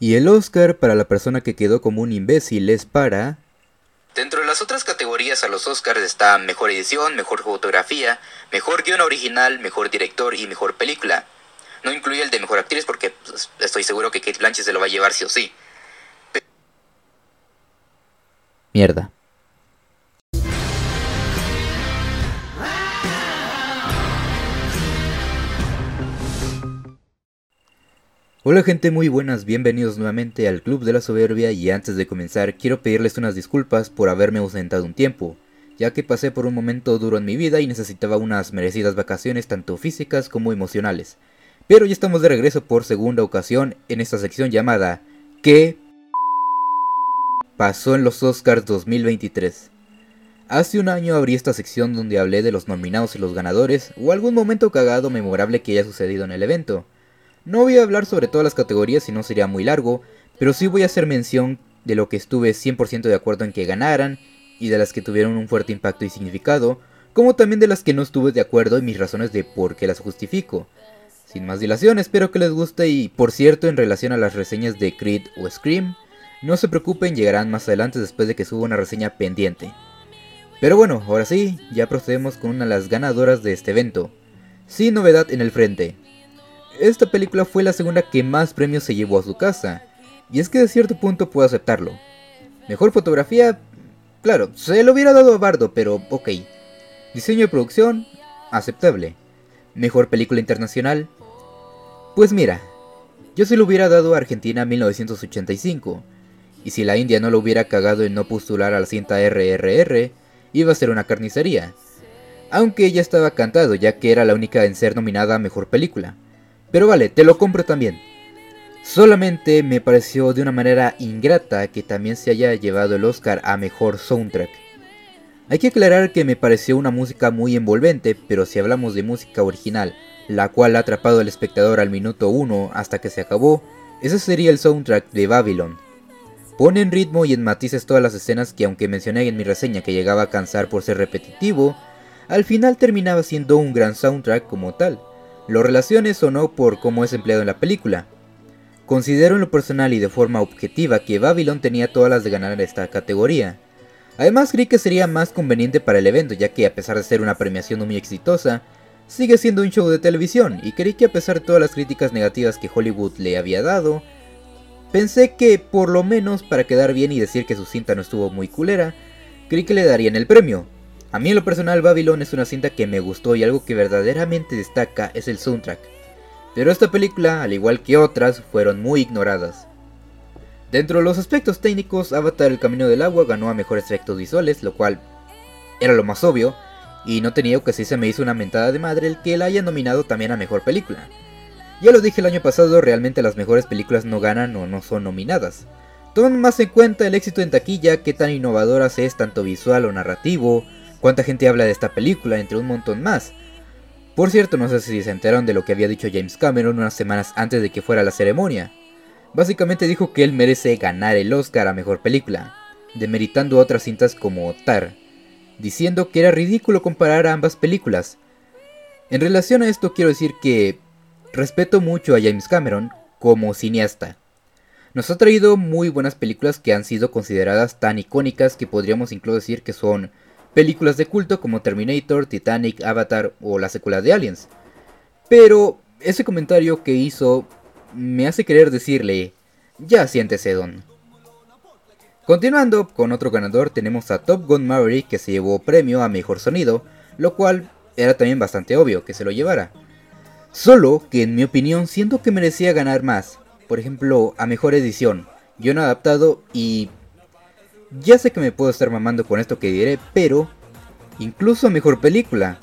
Y el Oscar para la persona que quedó como un imbécil es para... Dentro de las otras categorías a los Oscars está Mejor Edición, Mejor Fotografía, Mejor Guión Original, Mejor Director y Mejor Película. No incluye el de Mejor Actriz porque pues, estoy seguro que Kate Blanchett se lo va a llevar sí o sí. Mierda. Hola gente muy buenas, bienvenidos nuevamente al Club de la Soberbia y antes de comenzar quiero pedirles unas disculpas por haberme ausentado un tiempo, ya que pasé por un momento duro en mi vida y necesitaba unas merecidas vacaciones tanto físicas como emocionales. Pero ya estamos de regreso por segunda ocasión en esta sección llamada ¿Qué pasó en los Oscars 2023? Hace un año abrí esta sección donde hablé de los nominados y los ganadores o algún momento cagado memorable que haya sucedido en el evento. No voy a hablar sobre todas las categorías si no sería muy largo, pero sí voy a hacer mención de lo que estuve 100% de acuerdo en que ganaran y de las que tuvieron un fuerte impacto y significado, como también de las que no estuve de acuerdo y mis razones de por qué las justifico. Sin más dilación, espero que les guste y por cierto en relación a las reseñas de Creed o Scream, no se preocupen, llegarán más adelante después de que suba una reseña pendiente. Pero bueno, ahora sí, ya procedemos con una de las ganadoras de este evento. Sin novedad en el frente, esta película fue la segunda que más premios se llevó a su casa, y es que de cierto punto puedo aceptarlo. Mejor fotografía, claro, se lo hubiera dado a Bardo, pero ok. Diseño de producción, aceptable. Mejor película internacional, pues mira, yo se lo hubiera dado a Argentina 1985, y si la India no lo hubiera cagado en no postular a la cinta RRR, iba a ser una carnicería. Aunque ya estaba cantado, ya que era la única en ser nominada a Mejor Película. Pero vale, te lo compro también. Solamente me pareció de una manera ingrata que también se haya llevado el Oscar a Mejor Soundtrack. Hay que aclarar que me pareció una música muy envolvente, pero si hablamos de música original, la cual ha atrapado al espectador al minuto 1 hasta que se acabó, ese sería el soundtrack de Babylon. Pone en ritmo y en matices todas las escenas que aunque mencioné en mi reseña que llegaba a cansar por ser repetitivo, al final terminaba siendo un gran soundtrack como tal. Lo relaciones o no por cómo es empleado en la película. Considero en lo personal y de forma objetiva que Babylon tenía todas las de ganar esta categoría. Además creí que sería más conveniente para el evento ya que a pesar de ser una premiación muy exitosa, sigue siendo un show de televisión y creí que a pesar de todas las críticas negativas que Hollywood le había dado, pensé que por lo menos para quedar bien y decir que su cinta no estuvo muy culera, creí que le darían el premio, a mí en lo personal Babylon es una cinta que me gustó y algo que verdaderamente destaca es el soundtrack. Pero esta película, al igual que otras, fueron muy ignoradas. Dentro de los aspectos técnicos, Avatar El Camino del Agua ganó a mejores efectos visuales, lo cual era lo más obvio, y no tenía que si se me hizo una mentada de madre el que la haya nominado también a mejor película. Ya lo dije el año pasado, realmente las mejores películas no ganan o no son nominadas. Tomen más en cuenta el éxito en taquilla, qué tan innovadoras es tanto visual o narrativo, cuánta gente habla de esta película, entre un montón más. Por cierto, no sé si se enteraron de lo que había dicho James Cameron unas semanas antes de que fuera la ceremonia. Básicamente dijo que él merece ganar el Oscar a Mejor Película, demeritando otras cintas como Tar, diciendo que era ridículo comparar ambas películas. En relación a esto quiero decir que respeto mucho a James Cameron como cineasta. Nos ha traído muy buenas películas que han sido consideradas tan icónicas que podríamos incluso decir que son películas de culto como Terminator, Titanic, Avatar o la secuela de Aliens. Pero ese comentario que hizo me hace querer decirle, ya siéntese don. Continuando con otro ganador tenemos a Top Gun Maverick que se llevó premio a mejor sonido, lo cual era también bastante obvio que se lo llevara. Solo que en mi opinión siento que merecía ganar más, por ejemplo a mejor edición, guion adaptado y ya sé que me puedo estar mamando con esto que diré, pero incluso mejor película.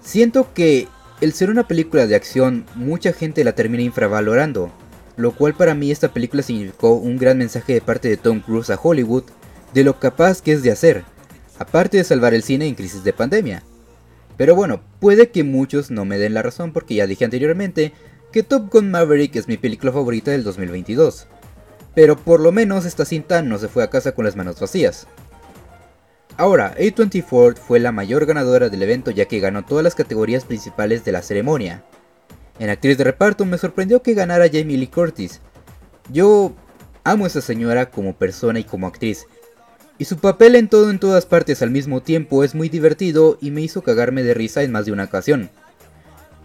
Siento que el ser una película de acción, mucha gente la termina infravalorando, lo cual para mí esta película significó un gran mensaje de parte de Tom Cruise a Hollywood de lo capaz que es de hacer, aparte de salvar el cine en crisis de pandemia. Pero bueno, puede que muchos no me den la razón porque ya dije anteriormente que Top Gun Maverick es mi película favorita del 2022 pero por lo menos esta cinta no se fue a casa con las manos vacías. Ahora, A24 fue la mayor ganadora del evento ya que ganó todas las categorías principales de la ceremonia. En actriz de reparto me sorprendió que ganara Jamie Lee Curtis, Yo amo a esa señora como persona y como actriz, y su papel en todo en todas partes al mismo tiempo es muy divertido y me hizo cagarme de risa en más de una ocasión.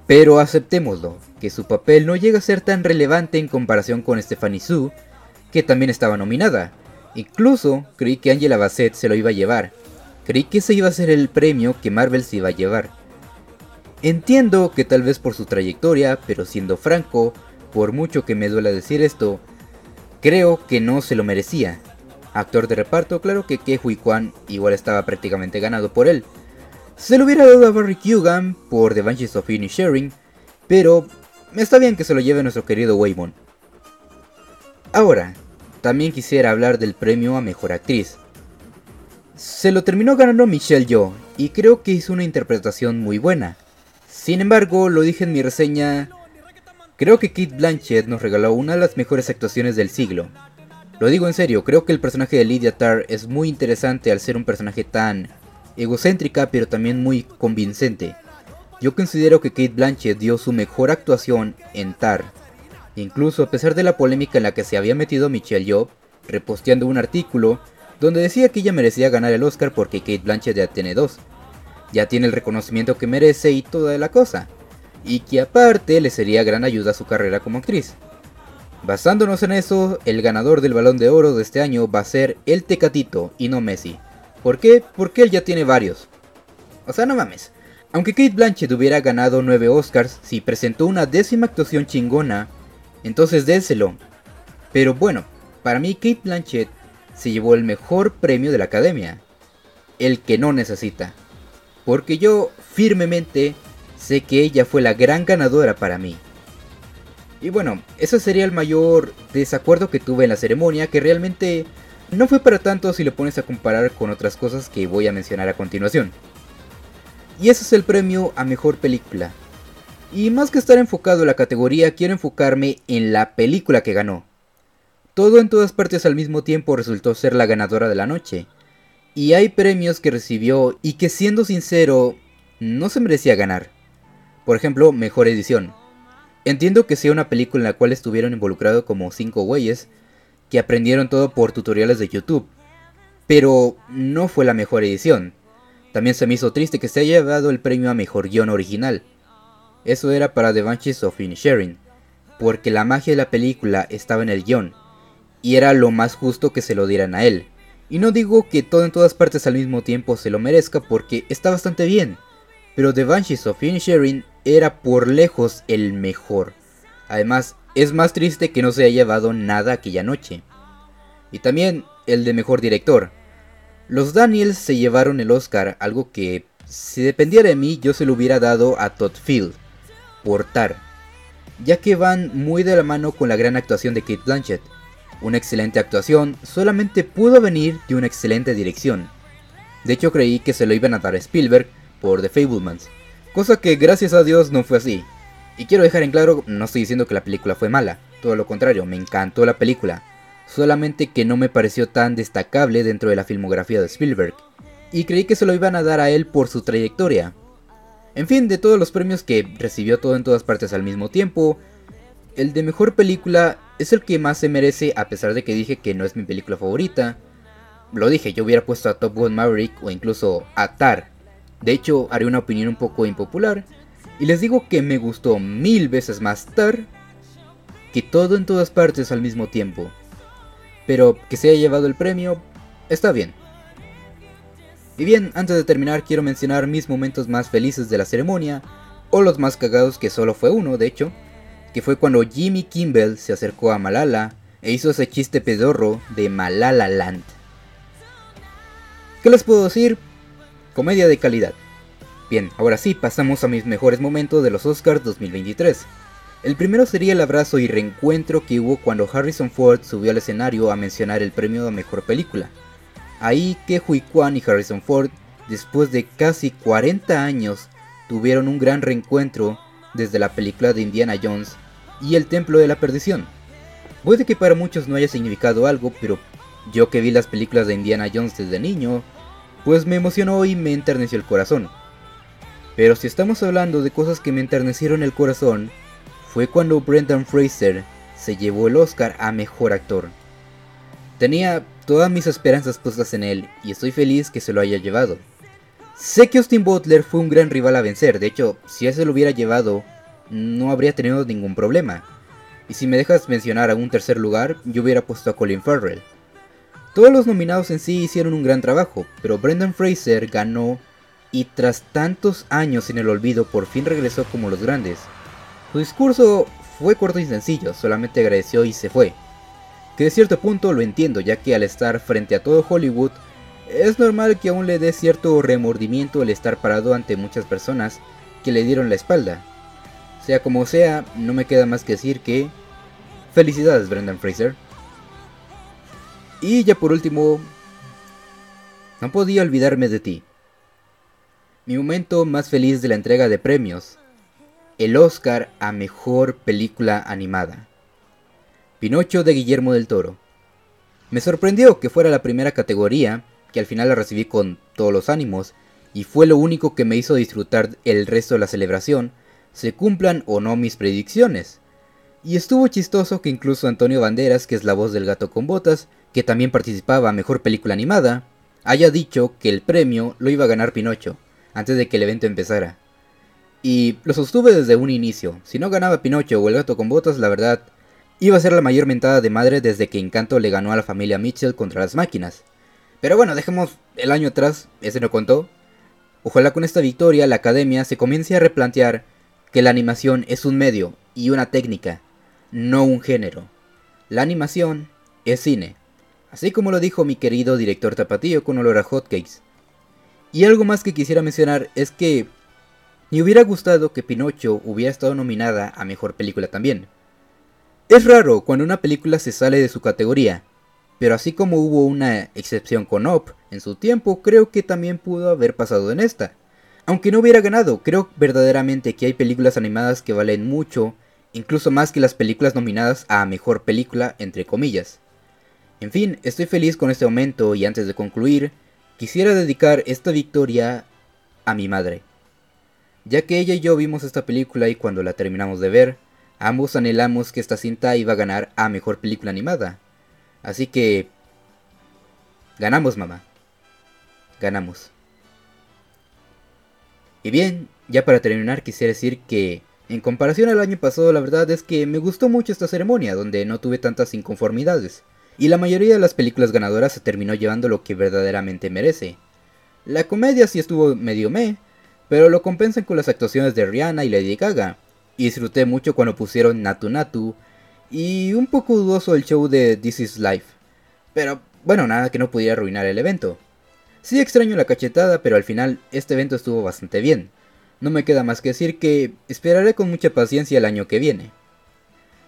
Pero aceptémoslo, que su papel no llega a ser tan relevante en comparación con Stephanie Sue, que también estaba nominada. Incluso creí que Angela Bassett se lo iba a llevar. Creí que ese iba a ser el premio que Marvel se iba a llevar. Entiendo que tal vez por su trayectoria, pero siendo franco, por mucho que me duela decir esto, creo que no se lo merecía. Actor de reparto, claro que Ke Hui Kwan igual estaba prácticamente ganado por él. Se lo hubiera dado a Barry Kugan por The Banshees of Sharing, pero está bien que se lo lleve nuestro querido Waymon. Ahora, también quisiera hablar del premio a Mejor Actriz. Se lo terminó ganando Michelle Yeoh, y creo que hizo una interpretación muy buena. Sin embargo, lo dije en mi reseña, creo que Kate Blanchett nos regaló una de las mejores actuaciones del siglo. Lo digo en serio, creo que el personaje de Lydia Tarr es muy interesante al ser un personaje tan egocéntrica pero también muy convincente. Yo considero que Kate Blanchett dio su mejor actuación en Tar. Incluso a pesar de la polémica en la que se había metido Michelle Yeoh, reposteando un artículo donde decía que ella merecía ganar el Oscar porque Kate Blanchett ya tiene dos. Ya tiene el reconocimiento que merece y toda la cosa. Y que aparte le sería gran ayuda a su carrera como actriz. Basándonos en eso, el ganador del balón de oro de este año va a ser el Tecatito y no Messi. ¿Por qué? Porque él ya tiene varios. O sea, no mames. Aunque Kate Blanchett hubiera ganado 9 Oscars si presentó una décima actuación chingona, entonces déselo. Pero bueno, para mí Kate Blanchett se llevó el mejor premio de la academia. El que no necesita. Porque yo firmemente sé que ella fue la gran ganadora para mí. Y bueno, ese sería el mayor desacuerdo que tuve en la ceremonia, que realmente no fue para tanto si lo pones a comparar con otras cosas que voy a mencionar a continuación. Y ese es el premio a mejor película. Y más que estar enfocado en la categoría, quiero enfocarme en la película que ganó. Todo en todas partes al mismo tiempo resultó ser la ganadora de la noche. Y hay premios que recibió y que siendo sincero, no se merecía ganar. Por ejemplo, mejor edición. Entiendo que sea una película en la cual estuvieron involucrados como 5 güeyes que aprendieron todo por tutoriales de YouTube, pero no fue la mejor edición. También se me hizo triste que se haya dado el premio a mejor guion original. Eso era para The Banshees of Inisherin, porque la magia de la película estaba en el guion, y era lo más justo que se lo dieran a él. Y no digo que todo en todas partes al mismo tiempo se lo merezca porque está bastante bien, pero The Banshees of Inisherin era por lejos el mejor. Además, es más triste que no se haya llevado nada aquella noche. Y también el de mejor director. Los Daniels se llevaron el Oscar, algo que, si dependiera de mí, yo se lo hubiera dado a Todd Field, por Tar, ya que van muy de la mano con la gran actuación de Kate Blanchett. Una excelente actuación solamente pudo venir de una excelente dirección. De hecho creí que se lo iban a dar a Spielberg por The Fablemans, Cosa que gracias a Dios no fue así. Y quiero dejar en claro, no estoy diciendo que la película fue mala, todo lo contrario, me encantó la película. Solamente que no me pareció tan destacable dentro de la filmografía de Spielberg. Y creí que se lo iban a dar a él por su trayectoria. En fin, de todos los premios que recibió todo en todas partes al mismo tiempo, el de mejor película es el que más se merece a pesar de que dije que no es mi película favorita. Lo dije, yo hubiera puesto a Top Gun Maverick o incluso a Tar de hecho, haré una opinión un poco impopular. Y les digo que me gustó mil veces más Tar que todo en todas partes al mismo tiempo. Pero que se haya llevado el premio, está bien. Y bien, antes de terminar quiero mencionar mis momentos más felices de la ceremonia, o los más cagados que solo fue uno, de hecho, que fue cuando Jimmy Kimball se acercó a Malala e hizo ese chiste pedorro de Malala Land. ¿Qué les puedo decir? Comedia de calidad. Bien, ahora sí, pasamos a mis mejores momentos de los Oscars 2023. El primero sería el abrazo y reencuentro que hubo cuando Harrison Ford subió al escenario a mencionar el premio a mejor película. Ahí que Hui Kwan y Harrison Ford, después de casi 40 años, tuvieron un gran reencuentro desde la película de Indiana Jones y El Templo de la Perdición. Puede que para muchos no haya significado algo, pero yo que vi las películas de Indiana Jones desde niño, pues me emocionó y me enterneció el corazón. Pero si estamos hablando de cosas que me enternecieron el corazón, fue cuando Brendan Fraser se llevó el Oscar a Mejor Actor. Tenía todas mis esperanzas puestas en él y estoy feliz que se lo haya llevado. Sé que Austin Butler fue un gran rival a vencer, de hecho, si él se lo hubiera llevado, no habría tenido ningún problema. Y si me dejas mencionar a un tercer lugar, yo hubiera puesto a Colin Farrell. Todos los nominados en sí hicieron un gran trabajo, pero Brendan Fraser ganó y tras tantos años en el olvido por fin regresó como los grandes. Su discurso fue corto y sencillo, solamente agradeció y se fue. Que de cierto punto lo entiendo, ya que al estar frente a todo Hollywood, es normal que aún le dé cierto remordimiento el estar parado ante muchas personas que le dieron la espalda. Sea como sea, no me queda más que decir que... Felicidades Brendan Fraser. Y ya por último... No podía olvidarme de ti. Mi momento más feliz de la entrega de premios. El Oscar a Mejor Película Animada. Pinocho de Guillermo del Toro. Me sorprendió que fuera la primera categoría, que al final la recibí con todos los ánimos, y fue lo único que me hizo disfrutar el resto de la celebración, se cumplan o no mis predicciones. Y estuvo chistoso que incluso Antonio Banderas, que es la voz del gato con botas, que también participaba a Mejor Película Animada, haya dicho que el premio lo iba a ganar Pinocho, antes de que el evento empezara. Y lo sostuve desde un inicio, si no ganaba Pinocho o el gato con botas, la verdad, Iba a ser la mayor mentada de madre desde que Encanto le ganó a la familia Mitchell contra las máquinas. Pero bueno, dejemos el año atrás, ese no contó. Ojalá con esta victoria la academia se comience a replantear que la animación es un medio y una técnica, no un género. La animación es cine, así como lo dijo mi querido director Tapatío con olor a hotcakes. Y algo más que quisiera mencionar es que me hubiera gustado que Pinocho hubiera estado nominada a Mejor Película también. Es raro cuando una película se sale de su categoría, pero así como hubo una excepción con Up en su tiempo, creo que también pudo haber pasado en esta. Aunque no hubiera ganado, creo verdaderamente que hay películas animadas que valen mucho, incluso más que las películas nominadas a Mejor Película, entre comillas. En fin, estoy feliz con este momento y antes de concluir, quisiera dedicar esta victoria a mi madre. Ya que ella y yo vimos esta película y cuando la terminamos de ver, Ambos anhelamos que esta cinta iba a ganar a Mejor Película Animada. Así que... Ganamos, mamá. Ganamos. Y bien, ya para terminar quisiera decir que, en comparación al año pasado, la verdad es que me gustó mucho esta ceremonia, donde no tuve tantas inconformidades. Y la mayoría de las películas ganadoras se terminó llevando lo que verdaderamente merece. La comedia sí estuvo medio meh, pero lo compensan con las actuaciones de Rihanna y Lady Gaga, y disfruté mucho cuando pusieron Natu Natu y un poco dudoso el show de This Is Life. Pero bueno, nada que no pudiera arruinar el evento. Sí extraño la cachetada, pero al final este evento estuvo bastante bien. No me queda más que decir que esperaré con mucha paciencia el año que viene.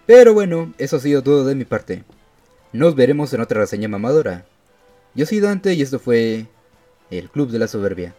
Pero bueno, eso ha sido todo de mi parte. Nos veremos en otra reseña mamadora. Yo soy Dante y esto fue el Club de la Soberbia.